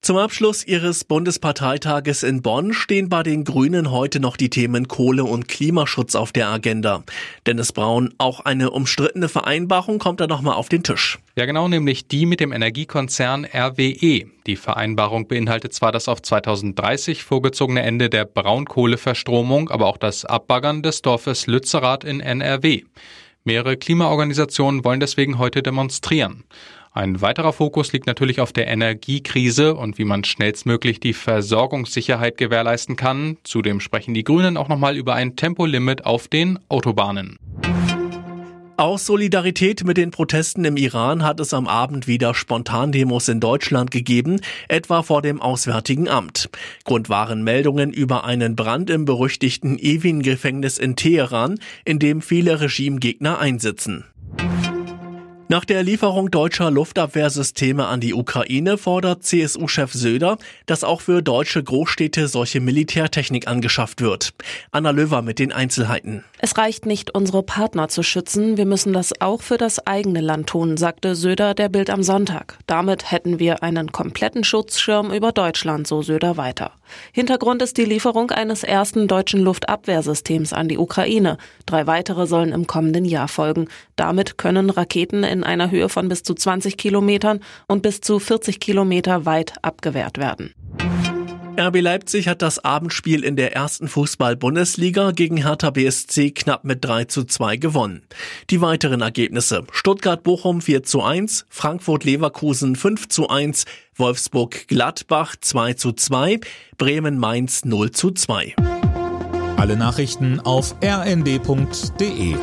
Zum Abschluss ihres Bundesparteitages in Bonn stehen bei den Grünen heute noch die Themen Kohle und Klimaschutz auf der Agenda. Dennis Braun, auch eine umstrittene Vereinbarung kommt da nochmal auf den Tisch. Ja, genau, nämlich die mit dem Energiekonzern RWE. Die Vereinbarung beinhaltet zwar das auf 2030 vorgezogene Ende der Braunkohleverstromung, aber auch das Abbaggern des Dorfes Lützerath in NRW. Mehrere Klimaorganisationen wollen deswegen heute demonstrieren. Ein weiterer Fokus liegt natürlich auf der Energiekrise und wie man schnellstmöglich die Versorgungssicherheit gewährleisten kann. Zudem sprechen die Grünen auch nochmal über ein Tempolimit auf den Autobahnen. Aus Solidarität mit den Protesten im Iran hat es am Abend wieder Spontandemos in Deutschland gegeben, etwa vor dem Auswärtigen Amt. Grund waren Meldungen über einen Brand im berüchtigten Evin-Gefängnis in Teheran, in dem viele Regimegegner einsitzen. Nach der Lieferung deutscher Luftabwehrsysteme an die Ukraine fordert CSU-Chef Söder, dass auch für deutsche Großstädte solche Militärtechnik angeschafft wird. Anna Löwer mit den Einzelheiten. Es reicht nicht, unsere Partner zu schützen, wir müssen das auch für das eigene Land tun, sagte Söder der Bild am Sonntag. Damit hätten wir einen kompletten Schutzschirm über Deutschland, so Söder weiter. Hintergrund ist die Lieferung eines ersten deutschen Luftabwehrsystems an die Ukraine. Drei weitere sollen im kommenden Jahr folgen. Damit können Raketen in einer Höhe von bis zu 20 Kilometern und bis zu 40 Kilometer weit abgewehrt werden. RB Leipzig hat das Abendspiel in der ersten Fußball-Bundesliga gegen Hertha BSC knapp mit 3 zu 2 gewonnen. Die weiteren Ergebnisse. Stuttgart-Bochum 4 zu 1, Frankfurt-Leverkusen 5 zu 1, Wolfsburg-Gladbach 2 zu 2, Bremen-Mainz 0 zu 2. Alle Nachrichten auf rnd.de